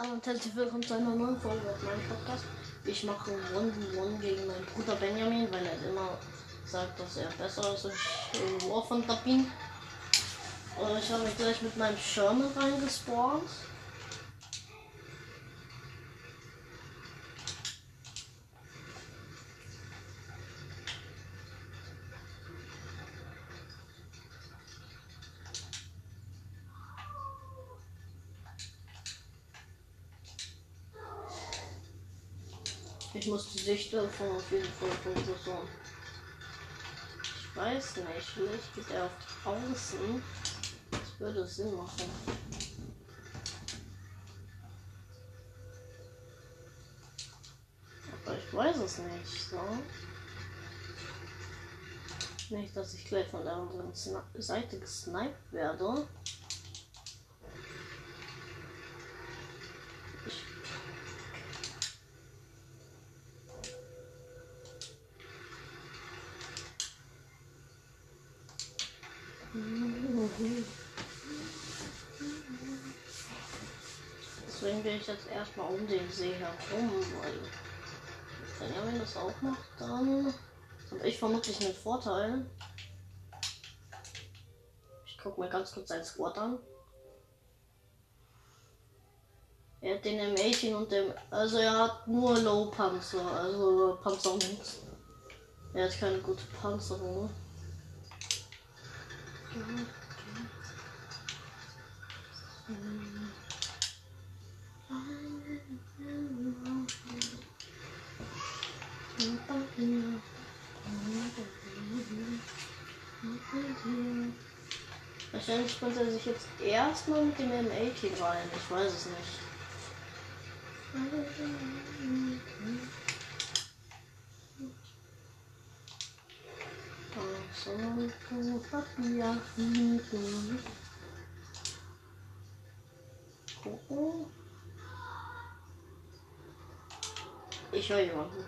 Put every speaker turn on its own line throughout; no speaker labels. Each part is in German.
Hallo und herzlich willkommen zu einer neuen Folge auf meinem Podcast. Ich mache One-One gegen meinen Bruder Benjamin, weil er immer sagt, dass er besser ist als ich in War von Tabin. Und ich habe mich gleich mit meinem Sherman reingespawnt. Sicht davon auf jeden Fall verbessern. Ich weiß nicht, vielleicht geht er auf Außen. Das würde Sinn machen. Aber ich weiß es nicht, so. Nicht, dass ich gleich von der anderen Seite gesniped werde. Deswegen will ich jetzt erstmal um den See herum, weil wenn er das auch macht, dann habe ich vermutlich einen Vorteil. Ich gucke mir ganz kurz sein Squad an. Er hat den M18 und dem. Also er hat nur Low Panzer, also Panzer nichts. Er hat keine gute Panzerung. Wahrscheinlich springt er sich jetzt erstmal mit dem M18 rein. Ich weiß es nicht. Ich höre jemanden.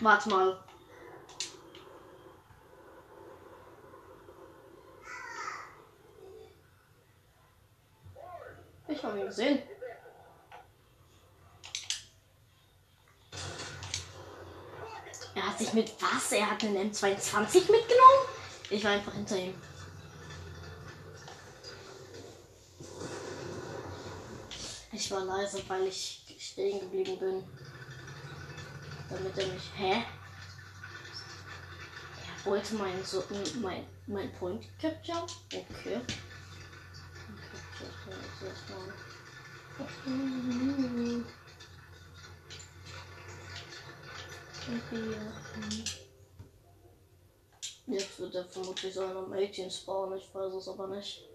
Warte mal. Ich habe ihn gesehen. Er hat sich mit was? Er hat einen M22 mitgenommen? Ich war einfach hinter ihm. Ich war leise, weil ich stehen geblieben bin. Damit er mich. Hä? Er wollte meinen so, mein, mein Point Capture? Okay. Jetzt wird er vermutlich so einer Mädchen spawnen, ich weiß es aber nicht.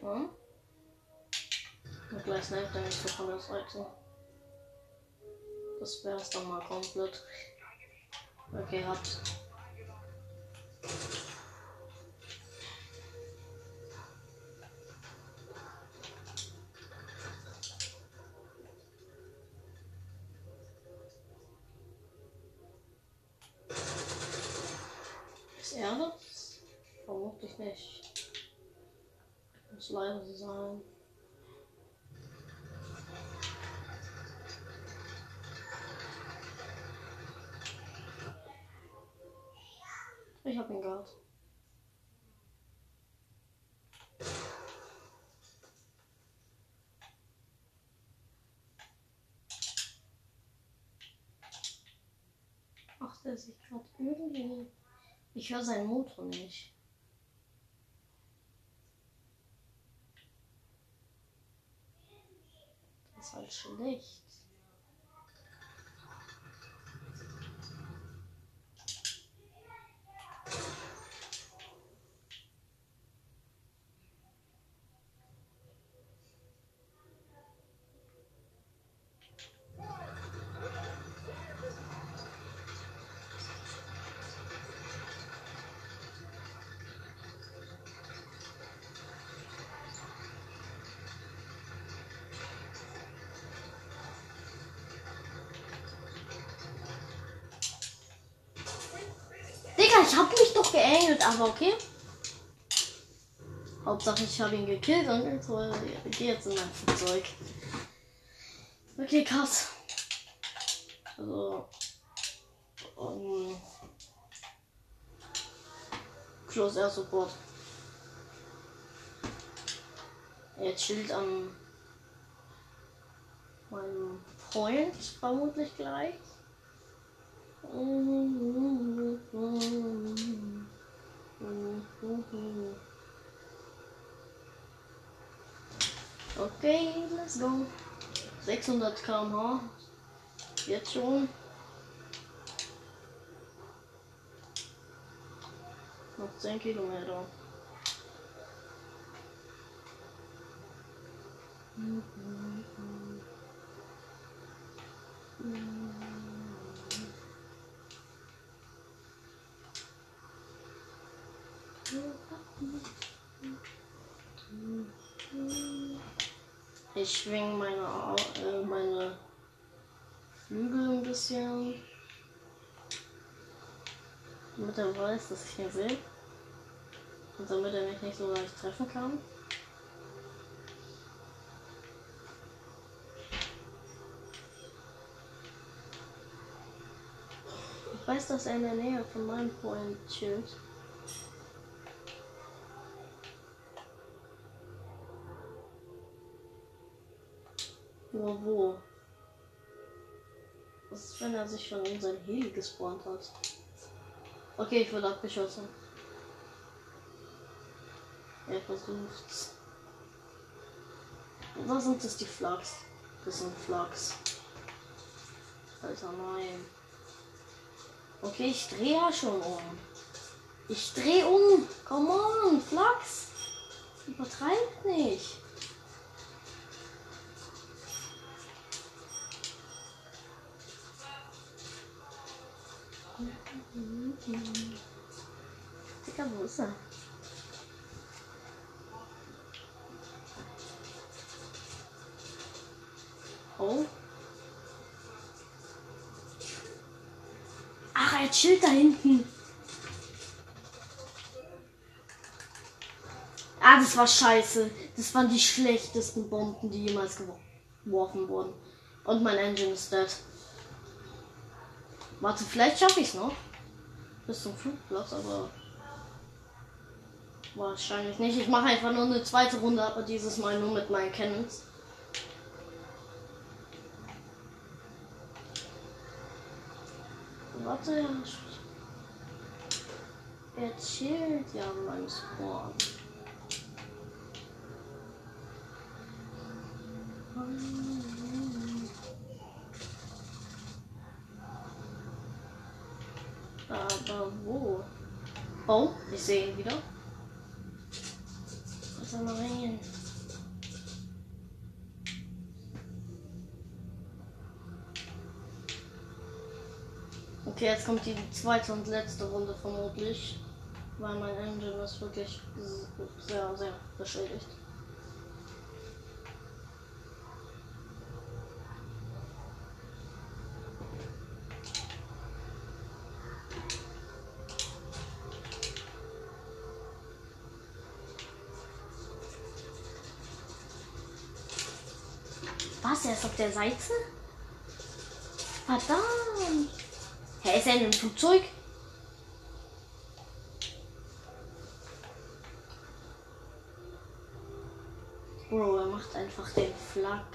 Hm? Und gleich sniped er mich so von der Seite. Das wäre es dann mal komplett. Okay, hat. Ich hab ihn gehabt. Ach, der sich gerade irgendwie. Ich höre seinen Motor nicht. Das ist halt schlecht. Digga, ich hab mich doch geengelt, aber okay. Hauptsache ich habe ihn gekillt und jetzt ich gehe jetzt in mein Flugzeug. Okay, krass. Also. Um, Close Air Support. Er chillt an meinem Freund vermutlich gleich. Okay, let's go. 600 km/h. Jetzt schon. Noch 10 Kilometer. Ich schwinge meine, äh, meine Flügel ein bisschen. Damit er weiß, dass ich ihn sehe. Und damit er mich nicht so leicht treffen kann. Ich weiß, dass er in der Nähe von meinem Point chillt. Nur wo? Was ist, wenn er sich schon in sein Heli gespawnt hat? Okay, ich wurde abgeschossen. Er versucht's. Was sind das die Flags? Das sind Flags. Alter, nein. Okay, ich drehe ja schon um. Ich drehe um. Come on, Flags. Übertreibt nicht. Wo ist er? Oh. Ach, er chillt da hinten. Ah, das war scheiße. Das waren die schlechtesten Bomben, die jemals gewo- geworfen wurden. Und mein Engine ist dead. Warte, vielleicht schaffe ich es noch. Bis zum Flugplatz, aber. Wahrscheinlich nicht. Ich mache einfach nur eine zweite Runde, aber dieses Mal nur mit meinen Cannons. Warte. Er chillt ja an meinem Spawn. Aber wo? Oh, ich sehe ihn wieder. Was soll man rein? Okay, jetzt kommt die zweite und letzte Runde vermutlich. Weil mein Engine ist wirklich sehr, sehr beschädigt. Auf der Seite? Verdammt! Hä, ist er in einem Flugzeug? Bro, er macht einfach den Flak.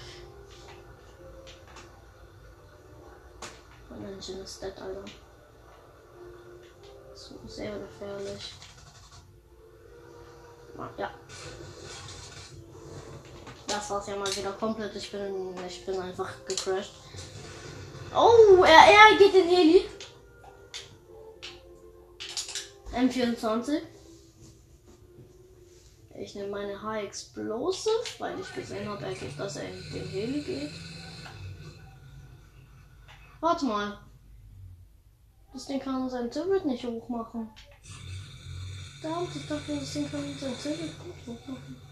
Mein Engine ist dead, Alter. So sehr gefährlich. Ja. Das war's ja mal wieder komplett. Ich bin, ich bin einfach gecrashed. Oh, er, er geht in Heli. M24. Ich nehme meine High Explosive, weil ich gesehen habe, dass er in den Heli geht. Warte mal. Das Ding kann sein Turret nicht hochmachen. Verdammt, ich dachte, das Ding kann sein Turret gut hochmachen.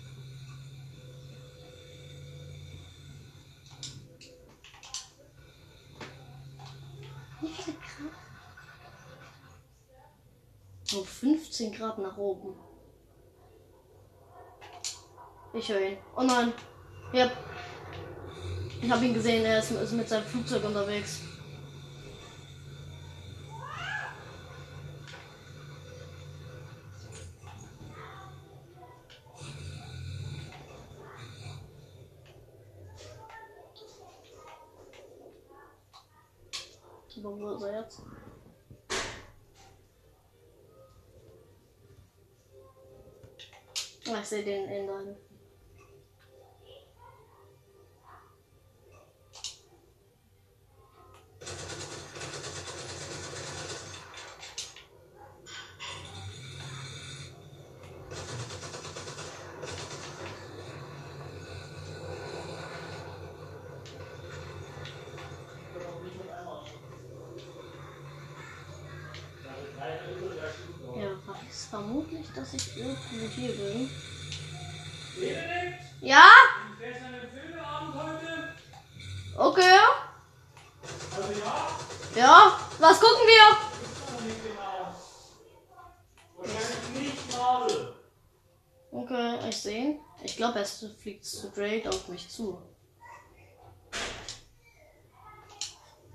15 Grad nach oben. Ich höre ihn. Oh nein. Ja. Ich habe ihn gesehen, er ist, ist mit seinem Flugzeug unterwegs. Aber wo ist er jetzt? Ah, Ich sehe den in deinem. Er weiß vermutlich, dass ich irgendwo hier bin. Ja?
Fährst du an den Filmeabend heute?
Okay.
Also ja,
Ja. Was gucken wir?
ist noch nicht genau. Wahrscheinlich nicht Marvel.
Okay, ich sehe ihn. Ich glaube, er fliegt straight auf mich zu.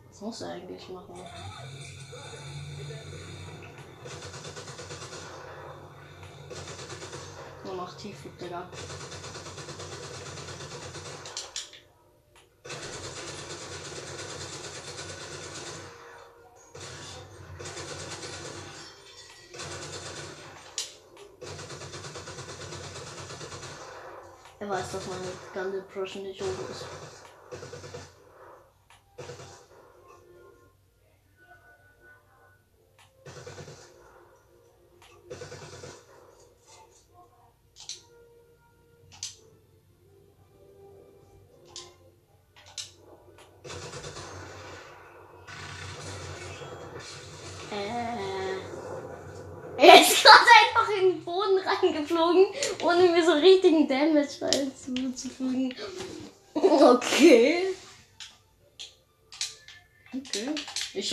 Was muss er eigentlich machen? Nur noch tief fliegt, Digga. Er weiß, dass meine Gun Depression nicht hoch ist.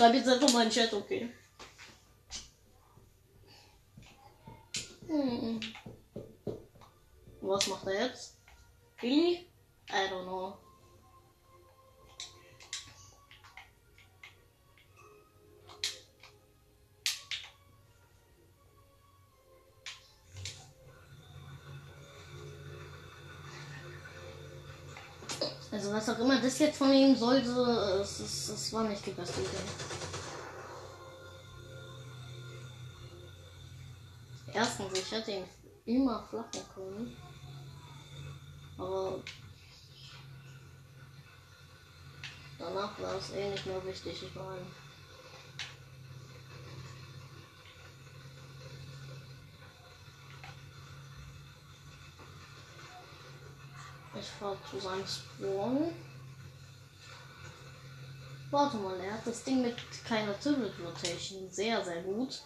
Ich schreibe jetzt einfach mal in den Chat, okay. Hm. Was macht er jetzt? Billy? I don't know. Also was auch immer das jetzt von ihm sollte, es, es, es war nicht die beste Idee. Erstens, ich hätte ihn immer flachen können. Aber danach war es eh nicht mehr wichtig, ich meine. Ich fahre zu seinem Spawn. Warte mal, er hat das Ding mit keiner Tilted Rotation. Sehr, sehr gut.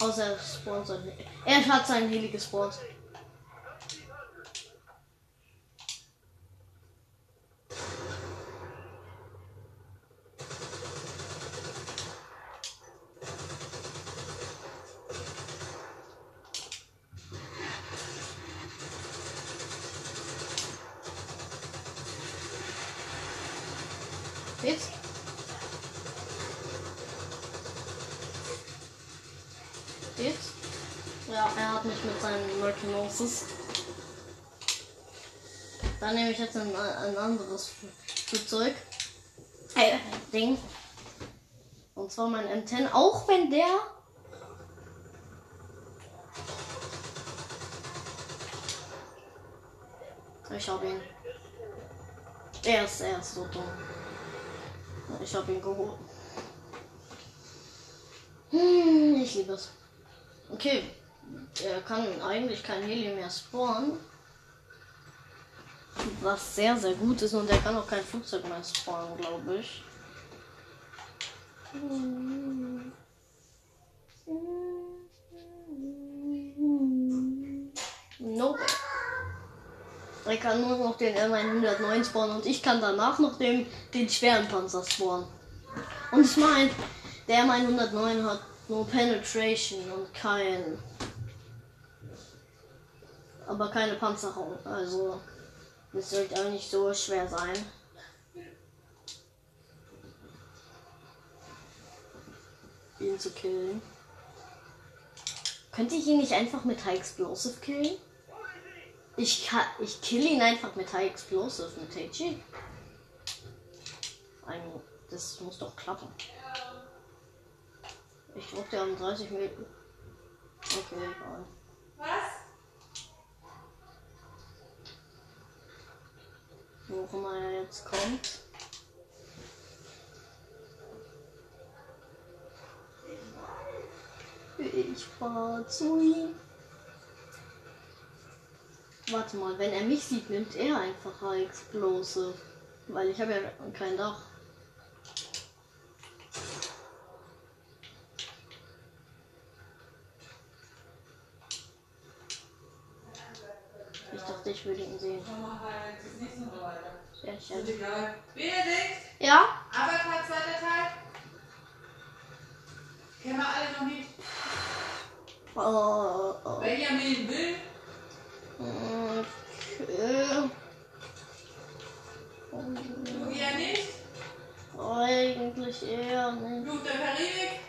Außer er spawnt sein. Er hat sein Heli gespawnt. Jetzt ein, ein anderes Flugzeug. Äh, Ding. Und zwar mein M10. Auch wenn der. Ich habe ihn. Er ist, er ist so dumm. Ich habe ihn geholt. Hm, ich liebe es. Okay, er kann eigentlich kein Heli mehr spawnen. Was sehr, sehr gut ist und er kann auch kein Flugzeug mehr spawnen, glaube ich. Er kann nur noch den M109 spawnen und ich kann danach noch den, den schweren Panzer spawnen. Und ich meine, der M109 hat nur Penetration und kein. Aber keine Panzerung. Also, das sollte auch nicht so schwer sein. Ihn zu killen. Könnte ich ihn nicht einfach mit High Explosive killen? Ich kann, ich kill ihn einfach mit High Explosive mit. Ein, das muss doch klappen. Ich der um 30 Meter. Okay, egal.
Was?
Wo auch immer er jetzt kommt. Ich fahr zu ihm. Warte mal, wenn er mich sieht, nimmt er einfach Explosive. Weil ich habe ja kein Dach. Ich dachte, ich würde ihn sehen.
Komm mal halt, das nächste Mal weiter.
Sehr
Ist
schön.
egal. Benedikt,
Ja?
Avatar, zweiter Teil. Kennen wir alle noch nicht.
Oh, oh.
Benjamin will.
Okay.
Du eher nicht.
Eigentlich eher nicht.
Fluch der Karibik.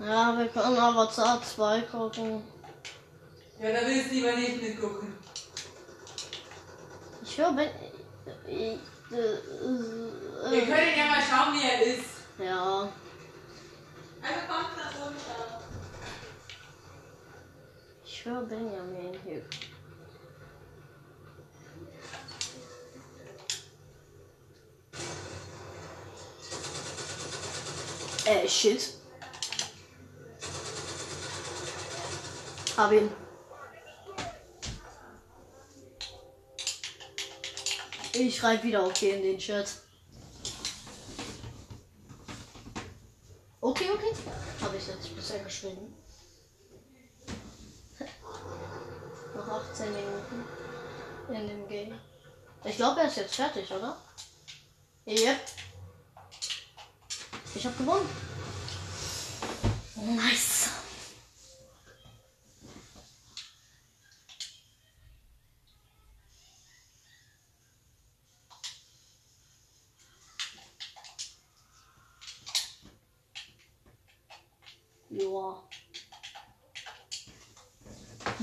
Ja, wir können Avatar 2 gucken.
Ja, da willst du lieber nicht mitgucken.
Ich höre, wenn. Ich, äh,
Wir können ja mal schauen, wie er ist.
ja.
Also kommt da runter.
Ich höre Benjamin hier. Äh, shit. Hab ihn. Ich schreibe wieder okay in den Chat. Okay, okay. Habe ich jetzt bisher geschrieben. Noch 18 Minuten in dem Game. Ich glaube, er ist jetzt fertig, oder? Yep. Ich habe gewonnen. Nice.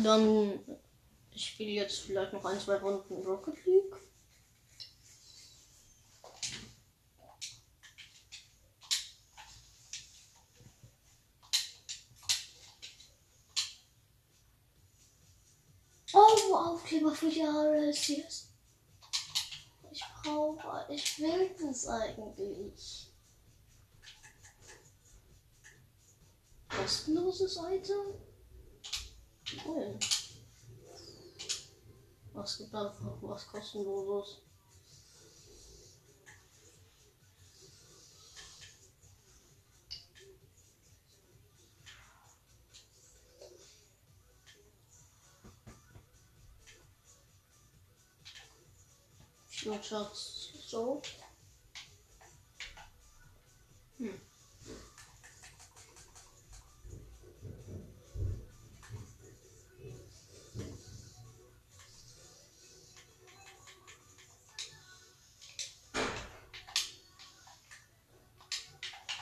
Dann ich spiele jetzt vielleicht noch ein, zwei Runden Rocket League. Oh, Aufkleber für die RLCS. Ich brauche, ich will das eigentlich. Kostenloses Item? Was gibt einfach was kostenloses? Screenshots so. Hm.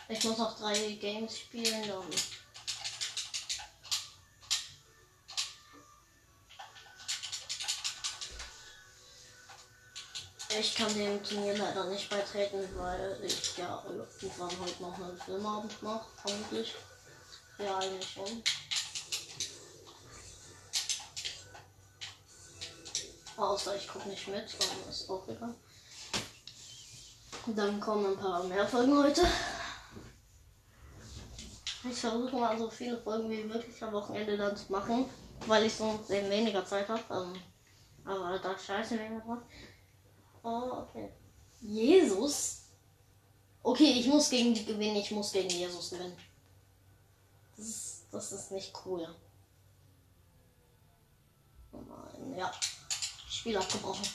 Ich muss noch drei Games spielen, dann. Ich kann dem Turnier leider nicht beitreten, weil ich ja irgendwann heute noch einen Filmabend mache, vermutlich. Ja, eigentlich schon. Außer ich gucke nicht mit, aber ist auch egal. Dann kommen ein paar mehr Folgen heute. Ich versuche mal so viele Folgen wie möglich am Wochenende dann zu machen, weil ich sonst eben weniger Zeit habe. Ähm, aber da scheiße weniger drauf. Oh, okay. Jesus. Okay, ich muss gegen die gewinnen. Ich muss gegen Jesus gewinnen. Das ist, das ist nicht cool. Oh nein, ja. Spiel abgebrochen.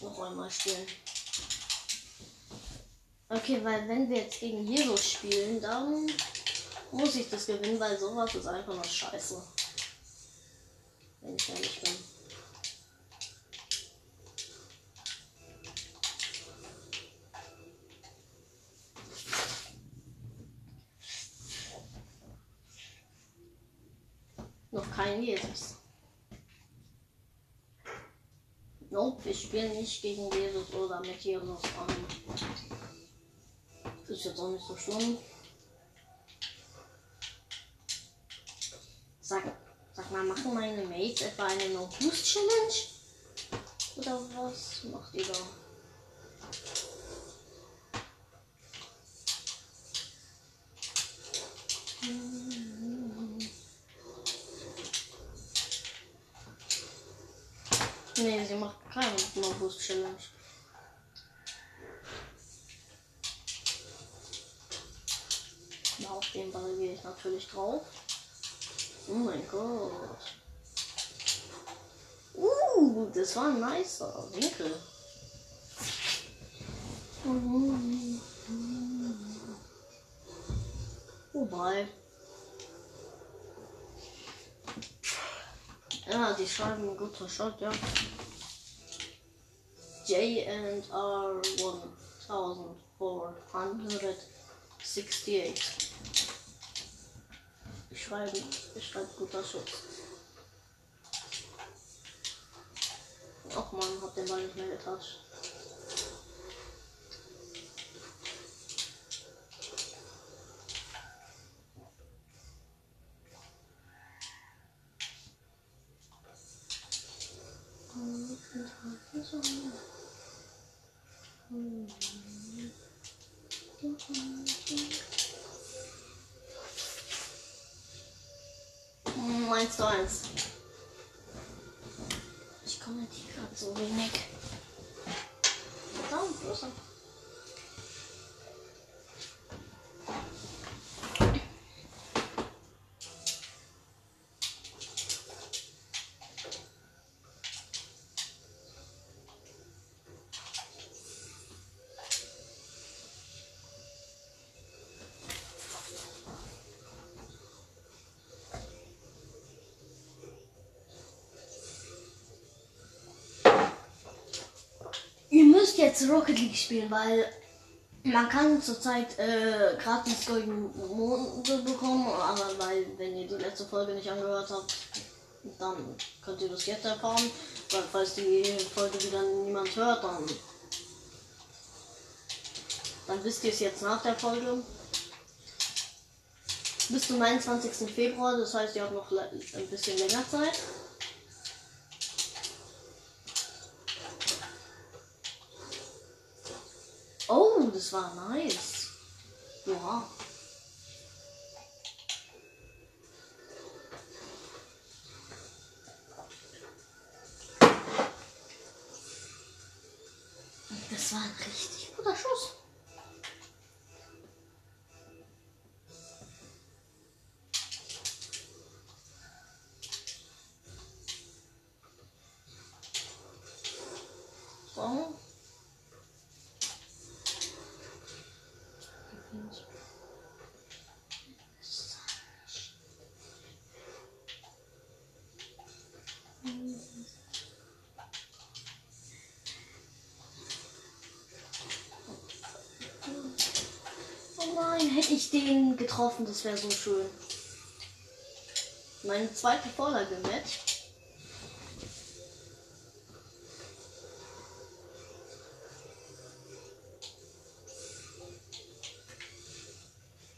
Noch einmal spielen. Okay, weil wenn wir jetzt gegen Jesus spielen, dann muss ich das gewinnen, weil sowas ist einfach nur scheiße. Wenn ich ehrlich bin. Noch kein Jesus. Nope, wir spielen nicht gegen Jesus oder mit Jesus an. Ist jetzt auch nicht so schlimm. Sag, sag mal, machen meine Mates etwa eine No Boost Challenge? Oder was macht ihr da? Nee, sie macht keine No Den Ball gehe ich natürlich drauf. Oh mein Gott. Uh, das war ein nicer Winkel. Wobei. Ja, die schreiben guter Shot, ja. J and R 1468 schreiben. Ich schreibe guter Schutz. Och man, hab den Ball nicht mehr getauscht. 1 zu 1. Ich komme nicht gerade so wenig. Müsst jetzt Rocket League spielen, weil man kann zurzeit äh, gratis goldene Monde bekommen, aber weil, wenn ihr die letzte Folge nicht angehört habt, dann könnt ihr das jetzt erfahren. Weil falls die Folge wieder niemand hört, dann, dann wisst ihr es jetzt nach der Folge. Bis zum 29. Februar, das heißt, ihr habt noch ein bisschen länger Zeit. Oh, das war nice. Ja. Das war ein richtig guter Schuss. So. Oh nein, hätte ich den getroffen, das wäre so schön. Meine zweite Vorlage mit.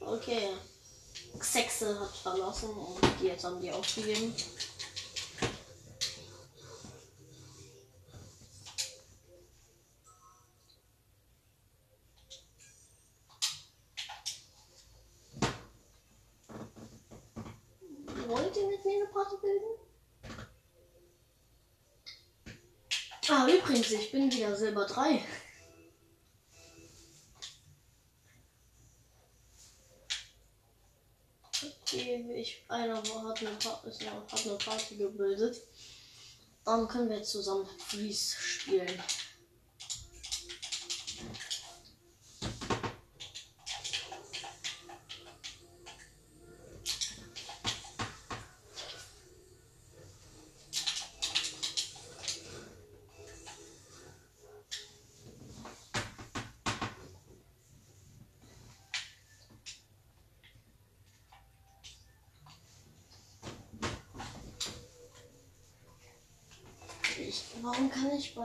Okay. Sexe hat verlassen und jetzt haben die aufgegeben. Sprache bilden. Ah, übrigens, ich bin wieder Silber 3. Okay, ich, einer hat eine, hat eine Party gebildet. Dann können wir jetzt zusammen Fries spielen.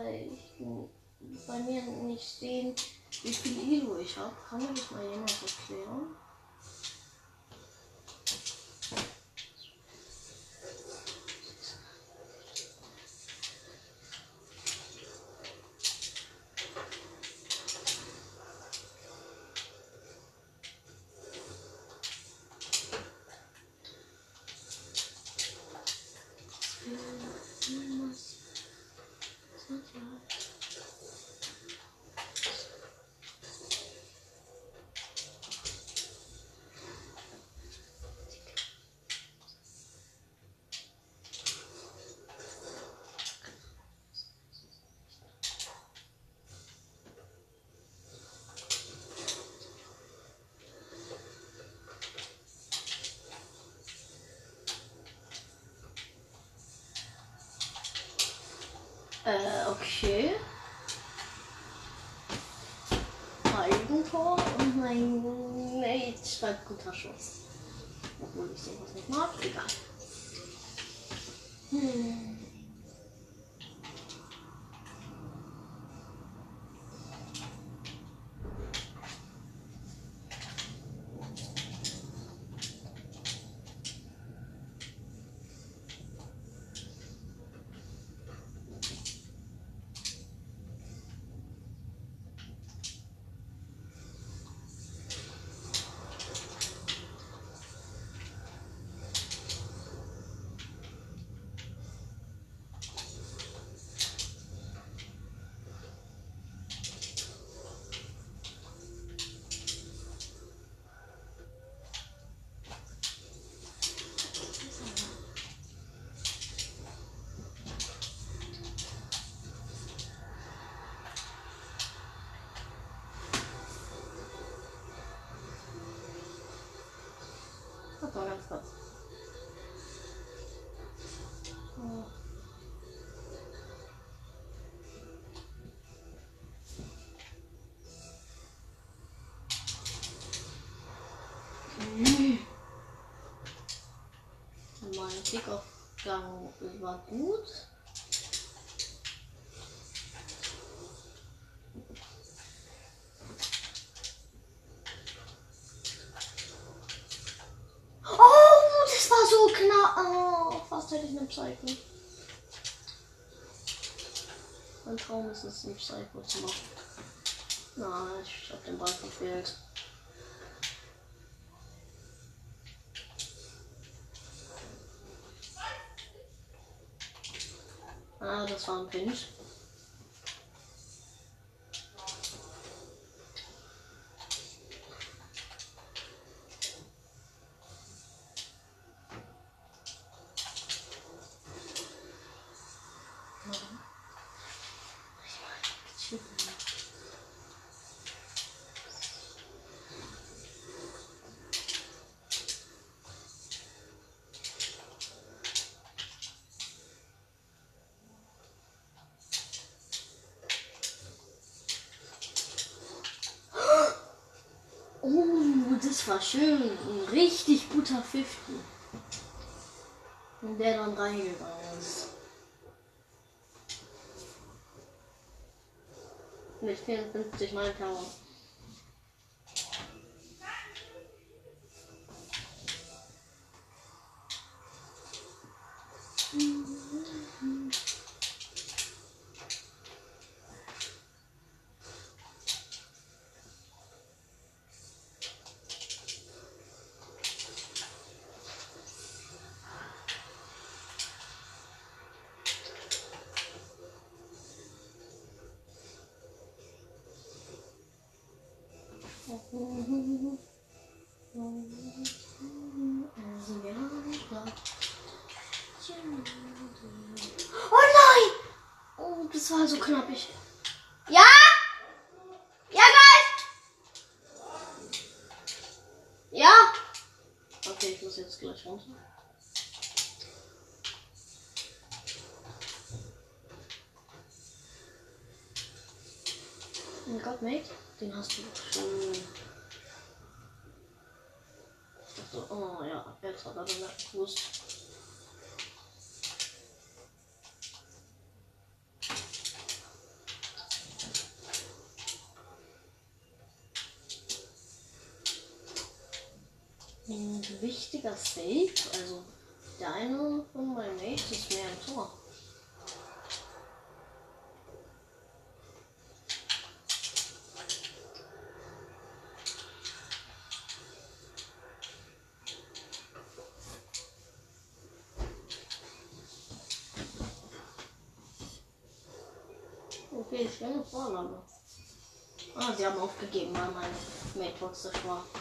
Kann ich bei, mir nicht sehen, wie viel Elo ich habe? Kann mir das mal jemand erklären? Äh, okay. Eigentor und mein Mate schreibt guter Schuss. Obwohl ich sowas nicht mag, egal. Hm. Mein Kickaufgang war gut. Oh, das war so knapp. Oh, fast hätte ich eine Psycho. Mein Traum ist es, ein Psycho zu machen. Nein, ich hab den Ball verfehlt. Ah, das war schön. Ein richtig guter 50. Und der dann reingegangen ist. Mit 54 Oh nein! Oh, Das war so knapp. Ich. Ja? Ja, Geist! Ja? Okay, ich muss jetzt gleich runter. Oh mein Gott, Mate, den hast du schon. Dachte, oh ja, jetzt hat er bemerkt, gewusst. Ein wichtiger Save, also der eine von meinen Mates ist mehr im Tor. Okay, schöne Vorlage. Ah, sie haben aufgegeben, weil mein Mate toxisch war.